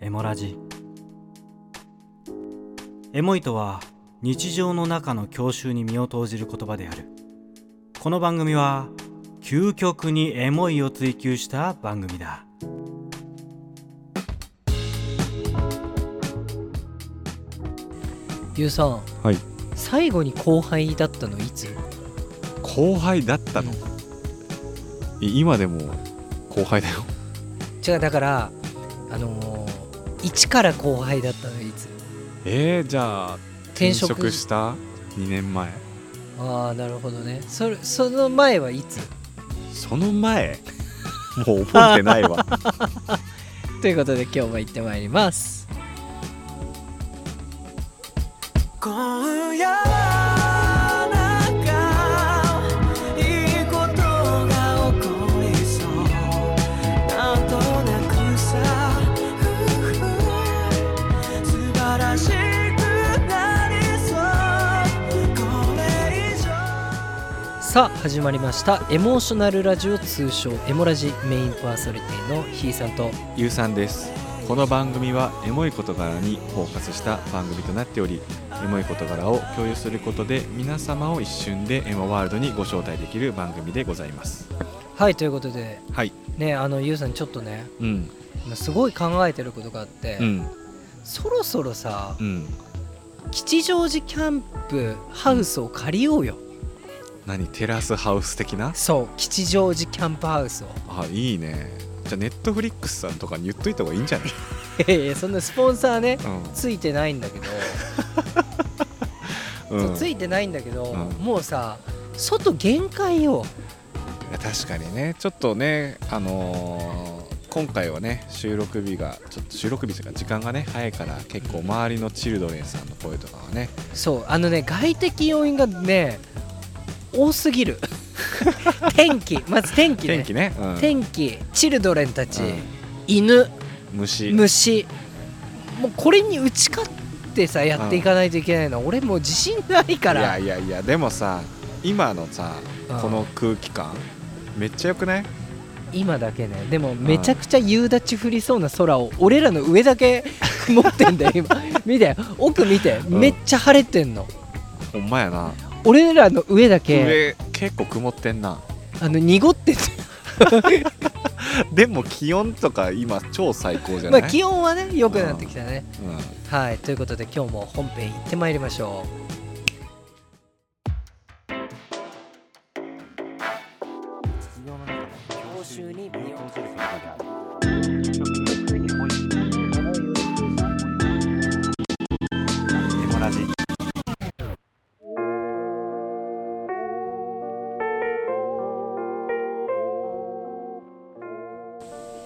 エモラジ。エモいとは日常の中の郷愁に身を投じる言葉である。この番組は究極にエモいを追求した番組だ。ゆうさんはい。最後に後輩だったのいつ？後輩だったの？い今でも後輩だよ。違うだからあのー、一から後輩だったのいつ。えー、じゃあ転職した？2年前。ああなるほどね。それその前はいつ？その前？もう覚えてないわ。ということで今日も行ってまいりますさあ始まりました。エモーショナルラジオ通称エモラジメインパーソナリティのひーさんとゆうさんです。この番組はエモい事柄にフォーカスした番組となっておりエモい事柄を共有することで皆様を一瞬でエモワールドにご招待できる番組でございます。はいということで。はい。ねあのゆうさんちょっとねうん。今すごい考えてることがあって、うん。そろそろさうん。吉祥寺キャンプハウスを借りようよ、何テラスハウス的な？そう吉祥寺キャンプハウスを。あいいね。じゃあネットフリックスさんとかに言っといた方がいいんじゃない、いやいやそんなスポンサーねうついてないんだけど、うついてないんだけど、うん。もうさ外限界よ。確かにね。ちょっとねあのー今回はね収録日がちょっと収録日というか時間がね早いから結構周りのチルドレンさんの声とかはね。そうあのね外的要因がね多すぎる。天気。まず天気ね。天気ね、うん。天気。チルドレンたち、うん。犬。虫。虫。もうこれに打ち勝ってさやっていかないといけないの、俺もう自信ないから。いやいやいやでもさ今のさうん。この空気感めっちゃよくない？今だけね。でもめちゃくちゃ夕立降りそうな空を俺らの上だけ 曇ってんだよ今。見て奥見てうん。めっちゃ晴れてんの。ほんまやな俺らの上だけ上結構曇ってんな。あの濁っててでも気温とか今超最高じゃまない、あ気温はね良くなってきたね。うん。はいということで今日も本編行ってまいりましょエ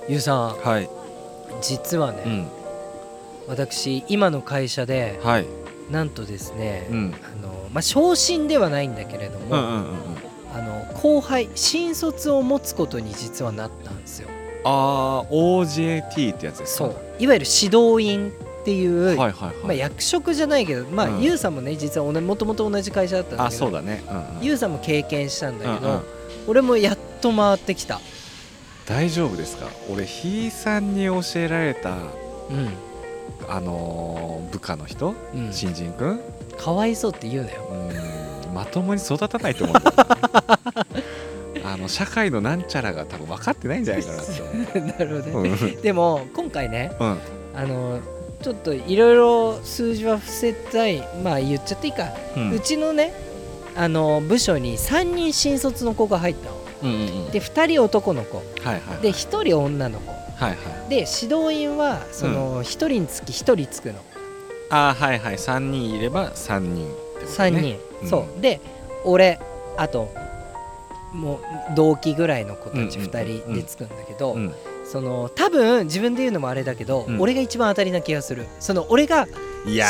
ゆうさんはい、実はね、うん、私今の会社ではい、なんとですね、うん、あのまあ昇進ではないんだけれども、うんうんうんうん。あの後輩新卒を持つことに実はなったんですよ。あー OJT ってやつですか？そう。いわゆる指導員っていう、はいはいはい、まあ、役職じゃないけど、まあうん。ゆうさんもね実はもともと同じ会社だったんだけどあそうだね、うんうん。ゆうさんも経験したんだけど、うんうん。俺もやっと回ってきた大丈夫ですか？俺ひいさんに教えられたうん。あのー部下の人、うん。新人くん？かわいそうって言うなよ。うーん。まともに育たないと思うんだよ。あの社会のなんちゃらが多分分かってないんじゃないかなって なるほどね、うん。でも今回ねうん。あのちょっといろいろ数字は伏せたい。まあ言っちゃっていいか、ううんちのねあの部署に3人新卒の子が入ったので2人男の子。はいはいで1人女の子。はいはい。で指導員はその1人につき1人つくの、あーはいはい。3人いれば3人ってこと3ね人、うん。そう。で俺あともう同期ぐらいの子たちうんうん2人でつくんだけど、うん。その多分自分で言うのもあれだけど、うん。俺が一番当たりな気がする。その俺が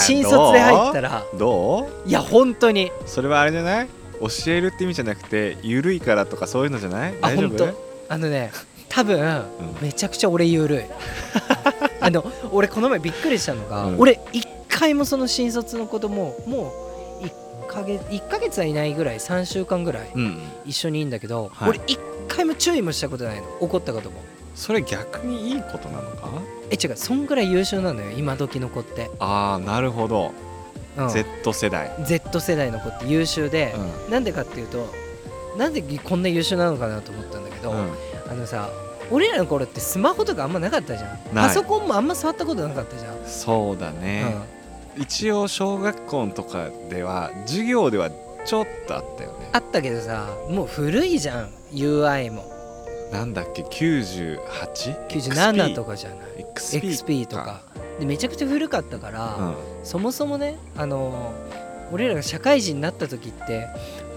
新卒で入ったら。どう？いや本当に。それはあれじゃない？教えるって意味じゃなくて緩いからとかそういうのじゃない？あ大丈夫？本当。あのね多分、めちゃくちゃ俺緩い。あの俺この前びっくりしたのが、うん。俺一回もその新卒の子供もう1ヶ月1ヶ月はいないぐらい3週間ぐらいうん一緒にいんだけど、はい。俺一回も注意もしたことないの。怒ったこともそれ逆にいいことなのか？え違う。そんぐらい優秀なのよ今時の子って、ああなるほど、うん、Z 世代。Z 世代の子って優秀でう、ん。なんでかっていうとなんでこんな優秀なのかなと思ったんだけど、うん。あのさ俺らの頃ってスマホとかあんまなかったじゃん。パソコンもあんま触ったことなかったじゃん、そうだね、一応小学校とかでは授業ではちょっとあったよね。あったけどさもう古いじゃん。UI も。なんだっけ？98? 97とかじゃない？XP, XP とかでめちゃくちゃ古かったから、うん。そもそもねあの俺らが社会人になった時って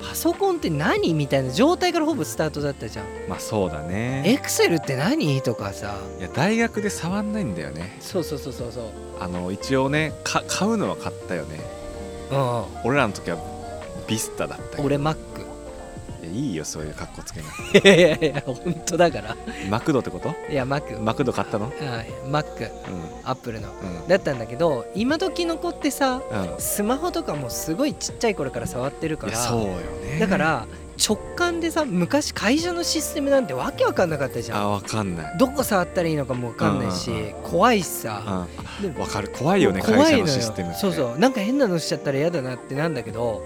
パソコンって何みたいな状態からほぼスタートだったじゃん。まあそうだね。エクセルって何？とかさ。いや大学で触んないんだよね。そうそうそうそうそう。あの一応ねか買うのは買ったよね。うん。俺らの時はビスタだったけど。俺 Mac いやいいよそういう格好つけないいやいやいや本当だから。マクドってこと？いや Mac、マクド買ったの？はい Mac うアップルの。んうん。だったんだけど今時の子ってさうん。スマホとかもすごいちっちゃい頃から触ってるからそうよね。だから直感でさ昔会社のシステムなんてわけわかんなかったじゃん。あわかんない。どこ触ったらいいのかもわかんないし、うんうん怖いしさ、うん。でわかる。怖いよね怖会社のシステムって。そうそう。なんか変なのしちゃったら嫌だなってなんだけど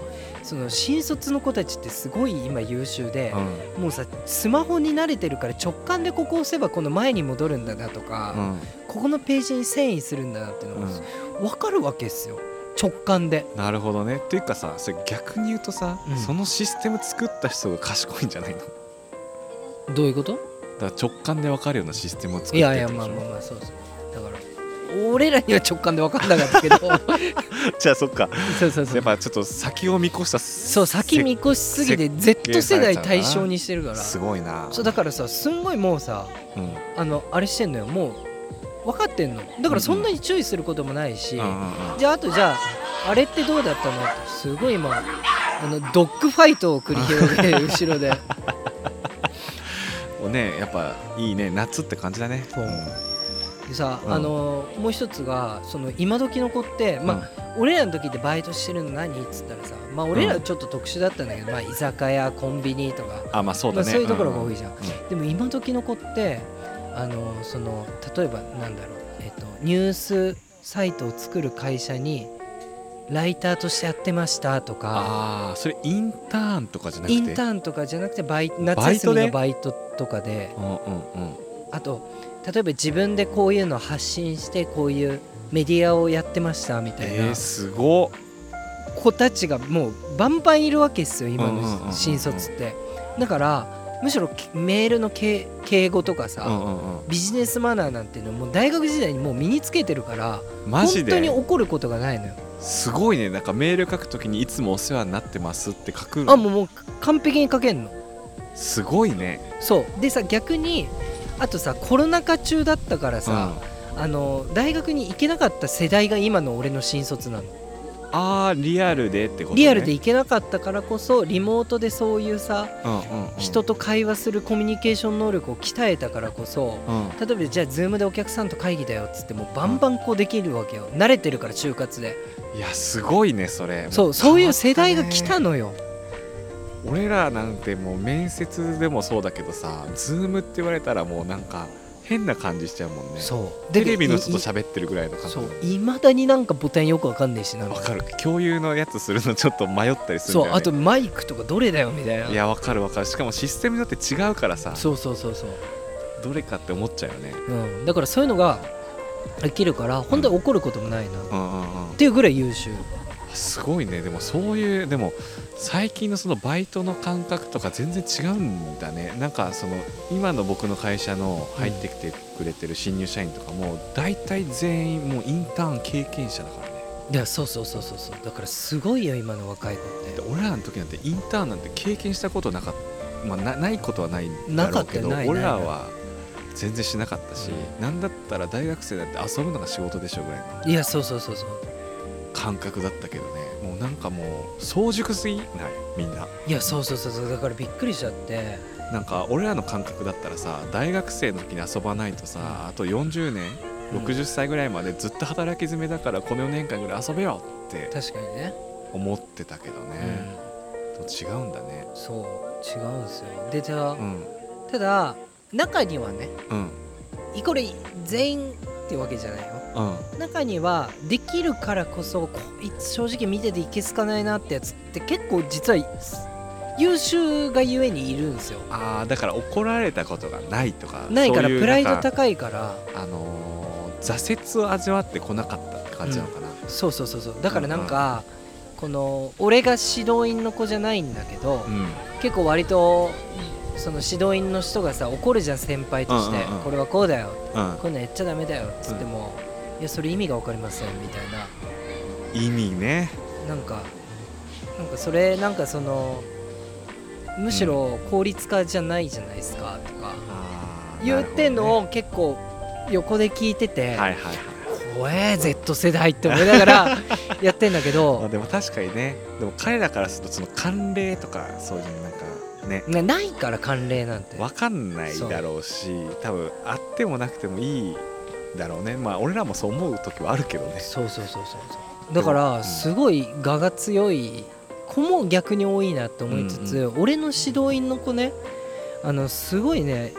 その新卒の子たちってすごい今優秀で、うん。もうさスマホに慣れてるから直感でここ押せばこの前に戻るんだなとか、うん。ここのページに遷移するんだなっていうのが分かるわけですよ。直感で。なるほどね。っていうかさそれ逆に言うとさ、うん。そのシステム作った人が賢いんじゃないの？だかどういうこと？ら直感で分かるようなシステムを作っていやいやってことでしょ？まあまあまあそうそう。だから俺らには直感で分かんなかったけど。じゃあそっか。そうそうそう。やっぱちょっと先を見越したそう先見越しすぎて Z 世代対象にしてるから。すごいな。そうだからさすんごいもうさうん。あのあれしてんのよ。もう分かってんの。だからそんなに注意することもないし、うんうんうんじゃああとじゃああれってどうだったのってすごい今あのドッグファイトを繰り広げて後ろで。ねやっぱいいね。夏って感じだね。そうでさ、うん。あのもう一つがその今時の子って、まあ俺らの時ってバイトしてるの何っつったらさまあ俺らちょっと特殊だったんだけど、まあ居酒屋コンビニとか。あまあそうだね、まあそういうところが多いじゃん。うでも今時の子ってあのその例えばなんだろう、えっとニュースサイトを作る会社にライターとしてやってましたとか。ああそれインターンとかじゃなくて？インターンとかじゃなくてバイ夏休みのバイトとかで。うんうんうん。あと例えば自分でこういうのを発信してこういうメディアをやってましたみたいな。えー、すごっ。子たちがもうバンバンいるわけですよ今の新卒って。だからむしろメールの敬敬語とかさ、ビジネスマナーなんていうのもう大学時代にもう身につけてるからマジ本当にで怒ることがないのよ。すごいね。なんかメール書くときにいつもお世話になってますって書く。あもうもう完璧に書けんの。すごいね。そう。でさ逆にあとさコロナ禍中だったからさ、あの大学に行けなかった世代が今の俺の新卒なの。うん、ああリアルでってこと、ね、リアルで行けなかったからこそリモートでそういうさうんうんうん、人と会話するコミュニケーション能力を鍛えたからこそうん。例えばじゃあ Zoom でお客さんと会議だよっつってもうバンバンこうできるわけよ。慣れてるから就活で。いやすごいねそれ。そうそういう世代が来たののよ俺らなんてもう面接でもそうだけどさズームって言われたらもうなんか変な感じしちゃうもんね。そう。テレビの人とい喋ってるぐらいの感じそう。いまだになんかボタンよくわかんないしなんわかる。共有のやつするのちょっと迷ったりするんだよ、ね、そうあとマイクとかどれだよみたいな。いやわかるわかる。しかもシステムによって違うからさ。そうそうそうそう、どれかって思っちゃうよね。うん、だからそういうのができるから本当に怒ることもないな、っうんうんうん。ていうぐらい優秀。すごいね。でもそういうでも最近のそのバイトの感覚とか全然違うんだね。なんかその今の僕の会社の入ってきてくれてる新入社員とかも大体全員もうインターン経験者だからね。いやそうそうそうそう。そうだからすごいよ今の若い子って。で俺らの時なんてインターンなんて経験したことなかった、まあ、なないことはないんだろうけど俺らは全然しなかったし、なんだったら大学生だって遊ぶのが仕事でしょぐらいの。いやそうそうそうそう感覚だったけどね。もうなんかもう早熟すぎない？みんな。いやそうそうそうそうだからびっくりしちゃって。なんか俺らの感覚だったらさ大学生の時に遊ばないとさあと40年うん60歳ぐらいまでずっと働き詰めだからこの4年間ぐらい遊べよって確かにね、思ってたけどうね、ん、でも違うんだね。そう違うんですよ。でじゃあ、うん。ただ中にはねうん。これ全員ってわけじゃないようん中にはできるからこそこいつ正直見てていけすかないなってやつって結構実は優秀がゆえにいるんですよ。ああだから怒られたことがないとかないからプライド高いから。あのー挫折を味わってこなかったって感じなのかな、そうそうそうそう。だからなんか、この俺が指導員の子じゃないんだけど、うん。結構割とその指導員の人がさ怒るじゃん先輩として、うんうんうん。これはこうだよ。うん。こういうのやっちゃダメだよっつっても、いやそれ意味が分かりませんみたいな。意味ね。なんかなんかそれなんかそのむしろ効率化じゃないじゃないですかとか。あー言ってんのを結構横で聞いてて、はいはいはい。怖え Z 世代って思いながら やってんだけあどでも確かにね。でも彼らからするとその慣例とかそういうなんかね。なないから慣例なんて。分かんないだろうし多分あってもなくてもいいだろうね。まあ俺らもそう思う時はあるけどね。そうそうそうそうそう。だかうん。らすごい我が強い子も逆に多いなって思いつつ、俺の指導員の子ねあのすごいね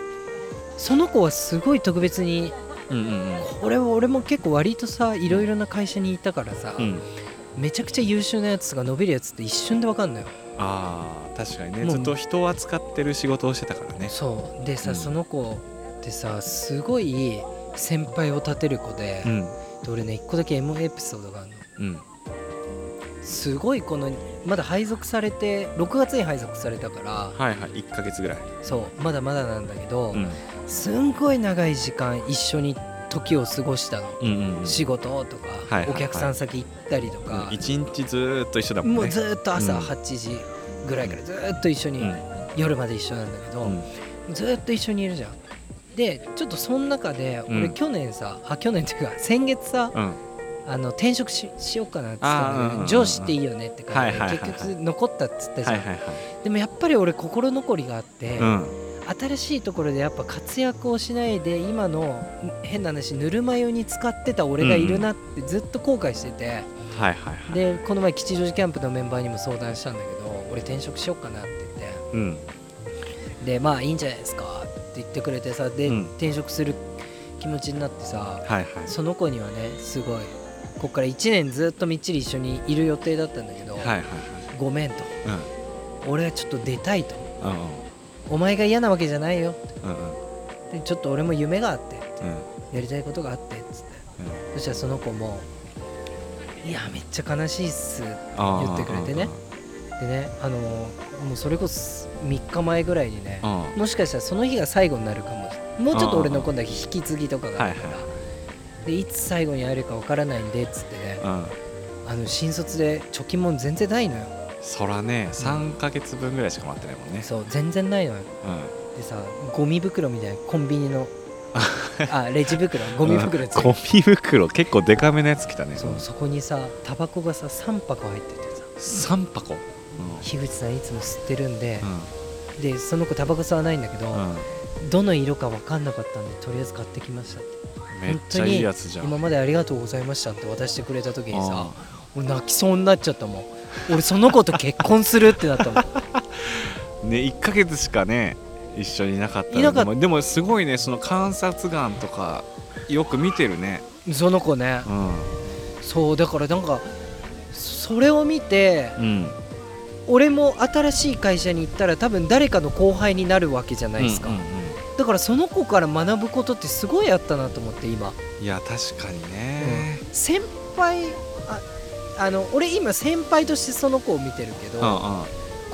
その子はすごい特別にうんうんこれは俺も結構割とさいろいろな会社にいたからさ、うん、うん、めちゃくちゃ優秀なやつが伸びるやつって一瞬で分かんのよ。あー確かにね。ずっと人を扱ってる仕事をしてたからね。そう。でさ、うん。その子ってさすごい先輩を立てる子で,、うん。で俺ね一個だけエモエピソードがあるの。うん。すごいこのまだ配属されて6月に配属されたからはいはい1ヶ月ぐらい。そうまだまだなんだけど、うん。すんごい長い時間一緒に時を過ごしたの、うんうんうん。仕事とか、はいはいはい。お客さん先行ったりとか、一日ずーっと一緒だもんね。もうずーっと朝うん。8時ぐらいからずーっと一緒に、うん。夜まで一緒なんだけど、うん。ずーっと一緒にいるじゃんでちょっとその中で俺うん。去年さ、あ去年っていうか先月さうん。あの転職ししようかなっつったん上司っていいよねって感じで結局残ったっつったじゃん、でもやっぱり俺心残りがあって、うん。新しいところでやっぱ活躍をしないで今の変な話ぬるま湯に使ってた俺がいるなってずっと後悔してて、でこの前吉祥寺キャンプのメンバーにも相談したんだけど俺転職しようかなって言うん。ってでまあいいんじゃないですか言ってくれてさで、うん。転職する気持ちになってさはいはい。その子にはねすごいこっから1年ずっとみっちり一緒にいる予定だったんだけど、はいはいはい。ごめんと。うん。俺はちょっと出たいと。うんお前が嫌なわけじゃないようんうん。でちょっと俺も夢があってうん。やりたいことがあってっつってそしたらその子も「いやめっちゃ悲しいっす」あー言ってくれてね。でねあのもうそれこそ3日前ぐらいにねうん。うんもしかしたらその日が最後になるかも。もうちょっと俺の今度は引き継ぎとかがあるから、はいでいつ最後に会えるかわからないんでっつってね。うん。あの新卒で貯金も全然ないのよ。そらね3ヶ月分ぐらいしか待ってないもんね。そう全然ないのよ。うん。でさゴミ袋みたいなコンビニの あレジ袋ゴミ袋ついてゴミ袋結構デカめのやつ来たねそうそこにさタバコがさ3箱入っててさ。3箱？樋口さんいつも吸ってるんでう、ん。でその子タバコ吸わないんだけど、うん。どの色か分かんなかったんでとりあえず買ってきました。ってめっちゃいいやつじゃん。今までありがとうございましたって渡してくれた時にさあ俺泣きそうになっちゃったもん。俺その子と結婚するってなったもん。ね1ヶ月しかね一緒にいなかったのいなかっでもでもすごいねその観察眼とかよく見てるね。その子ね。うん。そうだからなんかそれを見てうん俺も新しい会社に行ったら多分誰かの後輩になるわけじゃないですか、うんうんだからその子から学ぶことってすごいあったなと思って今。うんいや確かにね。先輩ああの俺今先輩としてその子を見てるけど、うんうん。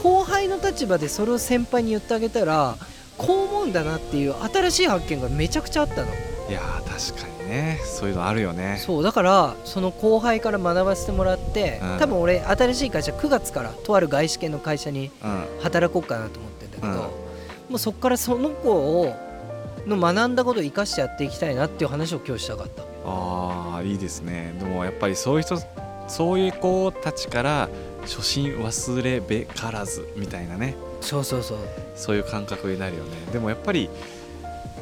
後輩の立場でそれを先輩に言ってあげたらこう思うんだなっていう新しい発見がめちゃくちゃあったのいや確かにね。そういうのあるよね。そうだからその後輩から学ばせてもらって、うん。多分俺新しい会社9月からとある外資系の会社にうん。働こうかなと思ってんだけど、うん。もうそこからその子をの学んだことを生かしてやっていきたいなっていう話を今日したかった。ああいいですね。でもやっぱりそういう人そういう子たちから初心忘れべからずみたいなね。そうそうそう。そういう感覚になるよね。でもやっぱり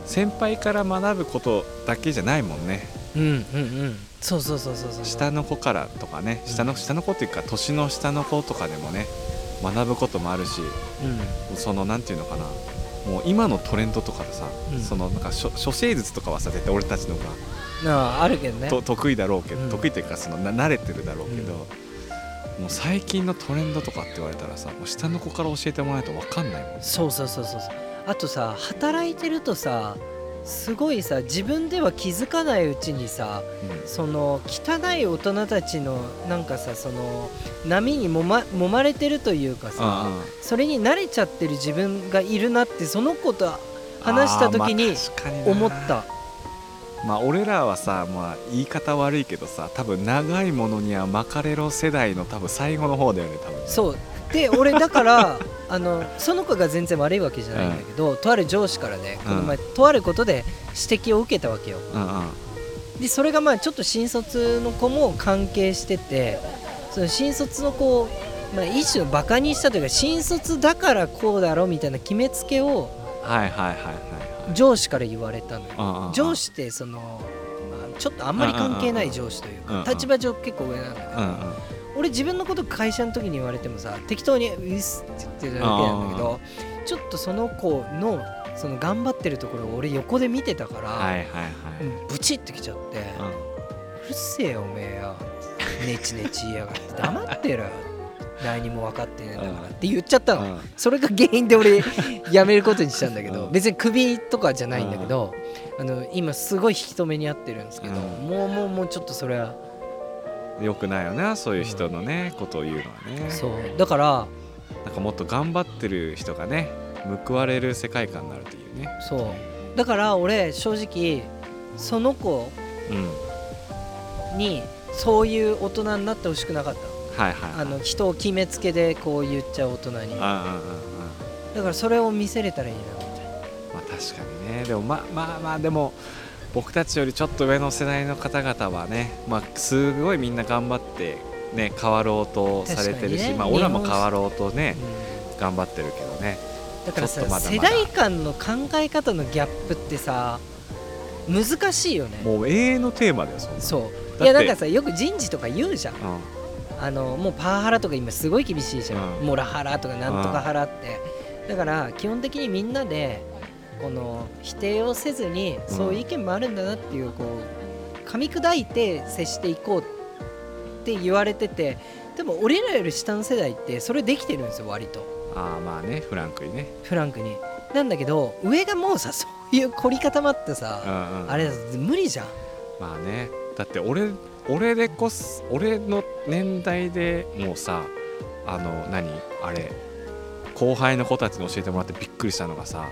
先輩から学ぶことだけじゃないもんね。うんうんうん。そうそうそうそうそう。下の子からとかね。下の下の子っていうか年の下の子とかでもね学ぶこともあるしうん。そのなんていうのかな。もう今のトレンドとかでさ、うん。そのなんか処処世術とかはさ絶対俺たちの方がなああるけどね。と得意だろうけど、うん。得意というかそのな慣れてるだろうけど、うん。もう最近のトレンドとかって言われたらさもう下の子から教えてもらわないと分かんないもん。そうそうそうそうそうあとさ働いてるとさすごいさ自分では気づかないうちにさその汚い大人たちのなんかさその波にもま揉まれてるというかさうんうん。それに慣れちゃってる自分がいるなってその子と話した時に思った。まあ俺らはさ、まあ、言い方悪いけどさ多分長いものには巻かれろ世代の多分最後の方だよね多分ね。そうで俺だからあのその子が全然悪いわけじゃないんだけど、とある上司からねこの前、とあることで指摘を受けたわけよ。でそれがまあちょっと新卒の子も関係しててその新卒の子を、まあ、一種のバカにしたというか新卒だからこうだろみたいな決めつけを上司から言われたのよ。上司ってその、まあ、ちょっとあんまり関係ない上司というか立場上結構上なんだけど、俺自分のこと会社の時に言われてもさ適当に「うっす」って言ってるだけなんだけどちょっとその子のその頑張ってるところを俺横で見てたから、はいはいはい。うんブチってきちゃって。うるせえよおめえよ。ネチネチ言いやがって黙ってろよ。何も分かってねえんだからって言っちゃったの、うん。それが原因で俺辞めることにしたんだけど、うん。別にクビとかじゃないんだけど、あの今すごい引き止めにあってるんですけど、うん。もうもうもうちょっとそれはよくないよねそういう人のね、ことを言うのはね。そう。だからなんかもっと頑張ってる人がね報われる世界観になるというね。そう。だから俺正直その子うん。にそういう大人になってほしくなかったはいはいはい。あの人を決めつけでこう言っちゃう大人に。うんうんうんうん。だからそれを見せれたらいいなみたいな。まあ確かにね。でもまあまあまあでも僕たちよりちょっと上の世代の方々はねまあすごいみんな頑張ってね変わろうとされてるし、ね。まあ俺らも変わろうとねうん。頑張ってるけどね。だからさ世代間の考え方のギャップってさ難しいよね。もう永遠のテーマだよそう。ていやなんかさよく人事とか言うじゃん。うん。あのもうパワハラとか今すごい厳しいじゃん、うん。モラハラとかなんとかハラって、だから基本的にみんなでこの否定をせずにそういう意見もあるんだなっていうこう噛み砕いて接していこうって言われててでも俺らより下の世代ってそれできてるんですよ割と。ああまあねフランクにね、フランクに。なんだけど上がもうさそういう凝り固まってうさ、んうん、あれ無理じゃん。まあね。だって俺俺でこそ俺の年代でもうさあの何？あれ後輩の子たちに教えてもらってびっくりしたのがさ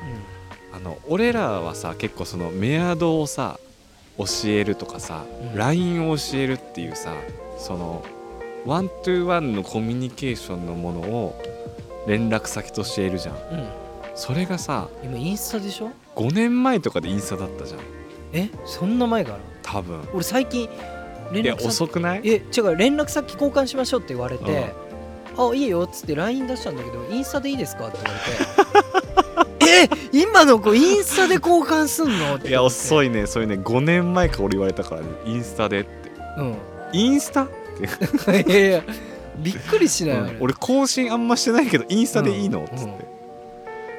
あの俺らはさ結構そのメアドをさ教えるとかさ、うん。LINE を教えるっていうさそのワントゥーワンのコミュニケーションのものを連絡先としているじゃん。うん、うん、それがさ今インスタでしょ？5年前とかでインスタだったじゃん。え？そんな前から多分。俺最近連絡先遅くない？え違う連絡先交換しましょうって言われて「あいいよ」っつって LINE 出したんだけど「インスタでいいですか?」って言われて「え今の子インスタで交換すんの?」っていや遅いいね。それね5年前から俺言われたからね。インスタでって。うん。インスタって、いやいやびっくりしない、あれ俺更新あんましてないけどインスタでいいの、うん。っつって、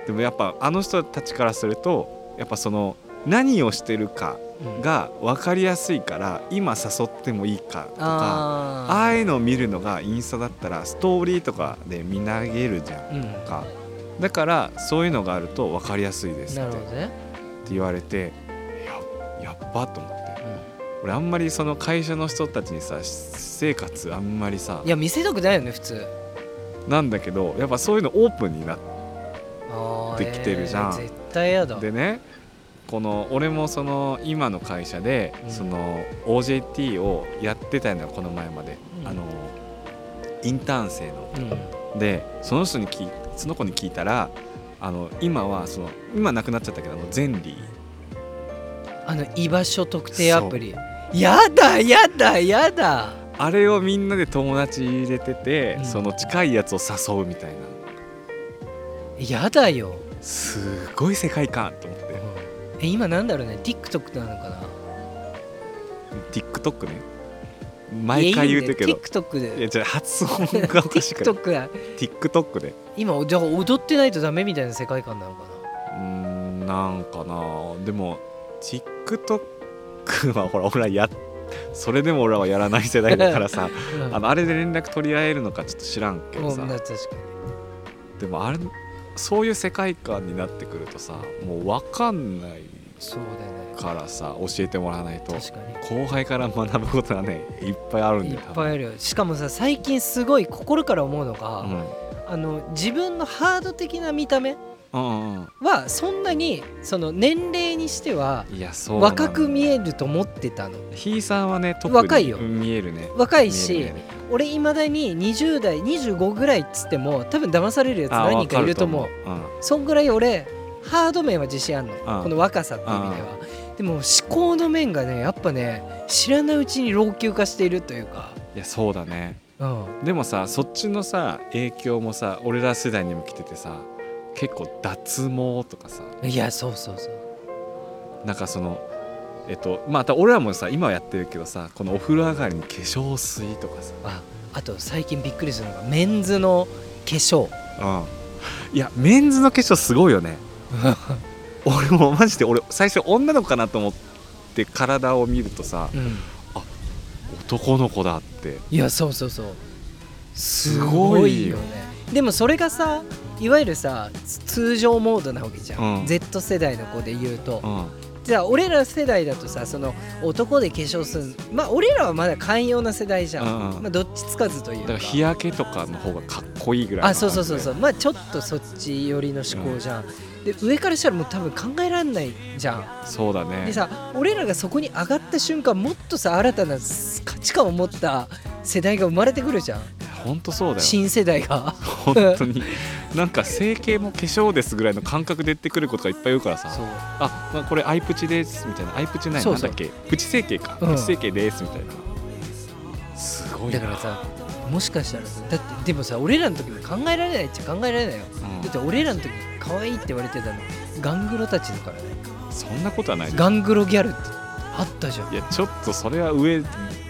でもやっぱあの人たちからするとやっぱその何をしてるかうん。が分かりやすいから今誘ってもいいかとかあああいうのを見るのがインスタだったらストーリーとかで見投げるじゃん。ーうん。かだからそういうのがあると分かりやすいですってね、って言われてややっばと思って。俺あんまりその会社の人たちにさ私生活あんまりさいや見せたくないよね普通。なんだけどやっぱそういうのオープンになっあーできてるじゃん。えー絶対やだ。てねこの俺もその今の会社でうん。その OJT をやってたのよこの前まで、うん。あのインターン生の。うん。でその人に聞いその子に聞いたらあの今はその今なくなっちゃったけどあのゼンリー。あの居場所特定アプリ。やだやだやだ。あれをみんなで友達入れてて、うん。その近いやつを誘うみたいな。やだよ、すごい世界観と思って。え今なんだろうね？TikTok なのかな？TikTok ね毎回言うてるけど。TikTok で。いやじゃあ発音がおかしく TikTok や TikTok で。今じゃあ踊ってないとダメみたいな世界観なのかうーなんかな。でも TikTok はほら俺らやそれでも俺らはやらない世代だからさ。うん。あのあれで連絡取り合えるのかちょっと知らんけどさ。うん確かにでもあれそういう世界観になってくるとさもう分かんないそうだよね。からさ教えてもらわないと。確か後輩から学ぶことがねいっぱいあるんにいっぱいあるよ。しかもさ最近すごい心から思うのが、うん。あの自分のハード的な見た目うんうんはそんなにその年齢にしてはうんいやそうなの若く見えると思ってたの。ひいさんはね特に若いよ。見えるね。若い見えしる見える俺いまだに20代25ぐらいっつっても多分騙されるやつあ何人かいると思う。わかると思う。そんぐらい俺ハード面は自信あんの。うんこの若さっていう意味では。でも思考の面がねやっぱね知らないうちに老朽化しているというか。うんいやそうだね。うん。でもさそっちのさ影響もさ俺ら世代にも来ててさ結構脱毛とかさ。いやそうそうそう。なんかそのえっとまた俺らもさ今はやってるけどさこのお風呂上がりに化粧水とかさ。ああと最近びっくりするのがメンズの化粧。うん。いやメンズの化粧すごいよね 俺もマジで俺最初女の子かなと思って体を見るとさうん。男の子だって。いやそうそうそう。すごいよ。ね。でもそれがさいわゆるさつ通常モードなわけじゃん、うん。Z 世代の子で言うと、うん。じゃあ俺ら世代だとさその男で化粧するまあ俺らはまだ寛容な世代じゃん、うんうん。まあ、どっちつかずというか。だから日焼けとかの方がかっこいいぐらいのあそうそうそうそう。感まあちょっとそっち寄りの思考じゃん、で上からしたらもう多分考えられないじゃん。そうだね。でさ俺らがそこに上がった瞬間もっとさ新たな価値観を持った世代が生まれてくるじゃん。本当そうだよ。新世代が。本当に。なんか整形も化粧ですぐらいの感覚で言ってくることがいっぱい言うからさ。あ、まあ、これアイプチですみたいな。アイプチないなんだっけ？プチ整形か、うん。プチ整形ですみたいな。すごいな。だからさもしかしたらさだってでもさ俺らの時も考えられないっちゃ考えられないよ。うん。だって俺らの時可愛いって言われてたの。ガングロたちだからね。そんなことはない。ガングロギャルってあったじゃん。いやちょっとそれは上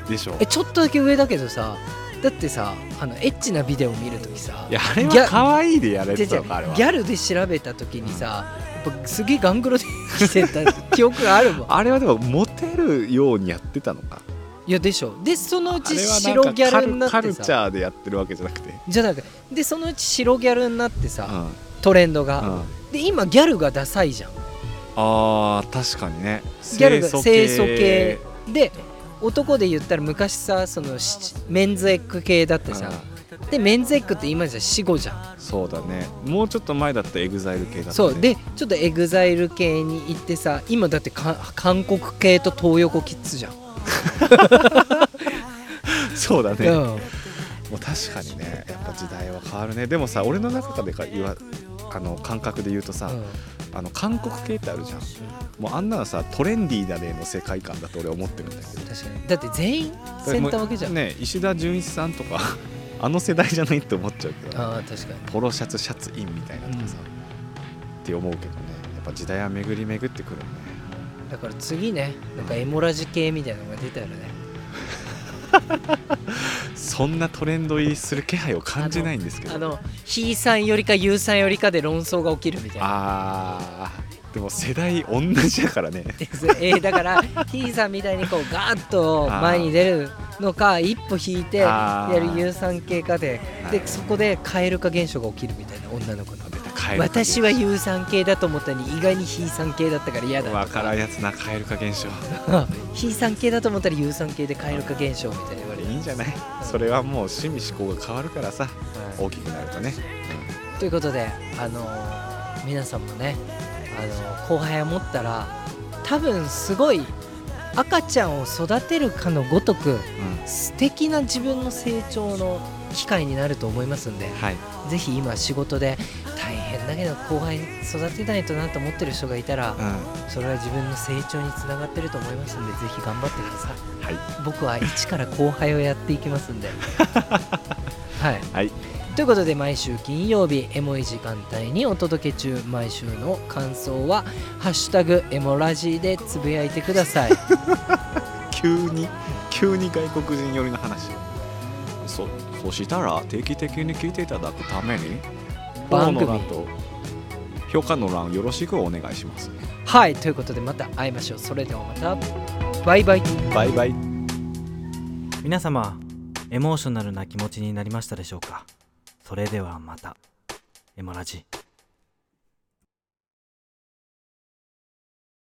でしょえちょっとだけ上だけどさだってさあのエッチなビデオ見るときさいやあれは可愛いでやれでじゃてたのかあれは。ギャルで調べた時にさ、やっぱすげえガングロで来てた記憶があるもん。あれはでもモテるようにやってたのかいやでしょ。でそのうち白かギャルになカってさ。ルカルチャーでやってるわけじゃなくて。じゃなくてでそのうち白ギャルになってさ、うん。トレンドが、うん。で今ギャルがダサいじゃん。あー確かにね。ギャルが清清楚系。で男で言ったら昔さそのしメンズエッグ系だってさ、でメンズエッグって今じゃ死後じゃん。そうだね。もうちょっと前だったらエグザイル系だった、ね、そう。でちょっとエグザイル系に行ってさ今だってか韓国系と東横キッズじゃん、そうだね、うん。もう確かにねやっぱ時代は変わるね。でもさ俺の中でか言わあの感覚で言うとさ、あの韓国系ってあるじゃん。もうあんなのさトレンディードラマの世界観だと俺思ってるんだけど。確かに。だって全員センター分けじゃん、ね石田純一さんとか あの世代じゃないって思っちゃうけど。ああ確かに。ポロシャツシャツインみたいなとかさ、って思うけどね。やっぱ時代は巡り巡ってくるね。だから次ねなんかエモラジ系みたいなのが出たらね。そんなトレンド入りする気配を感じないんですけど。あのひーさんよりかゆうさんよりかで論争が起きるみたいな。あーでも世代同じだからね。えーだからひーさんみたいにこうガーッと前に出るのか 一歩引いてやあー。る有酸系かではい。でそこで蛙化現象が起きるみたいな女の子の私は有酸系だと思ったのに意外に非酸系だったから嫌だ。わとからんやつな蛙化現象非酸系だと思ったら有酸系で蛙化現象みたいな。言われるいいんじゃない？それはもう趣味思考が変わるからさ大きくなるとね。ということであのー皆さんもねあのー後輩を持ったら多分すごい赤ちゃんを育てるかのごとくうん、素敵な自分の成長の機会になると思いますんではい。ぜひ今仕事で大変だけど後輩育てないとなと思ってる人がいたらうん。それは自分の成長につながってると思いますんでぜひ頑張ってください。はい。僕は一から後輩をやっていきますんで。はい。はい。ということで毎週金曜日エモい時間帯にお届け中毎週の感想は「ハッシュタグエモラジ」でつぶやいてください。急に急に外国人寄りの話を。そそしたら定期的に聞いていただくために番組。フォローの後評価の欄よろしくお願いします。はいということでまた会いましょう。それではまた。バイバイ。バイバイ。皆様エモーショナルな気持ちになりましたでしょうか？それではまた。エモラジ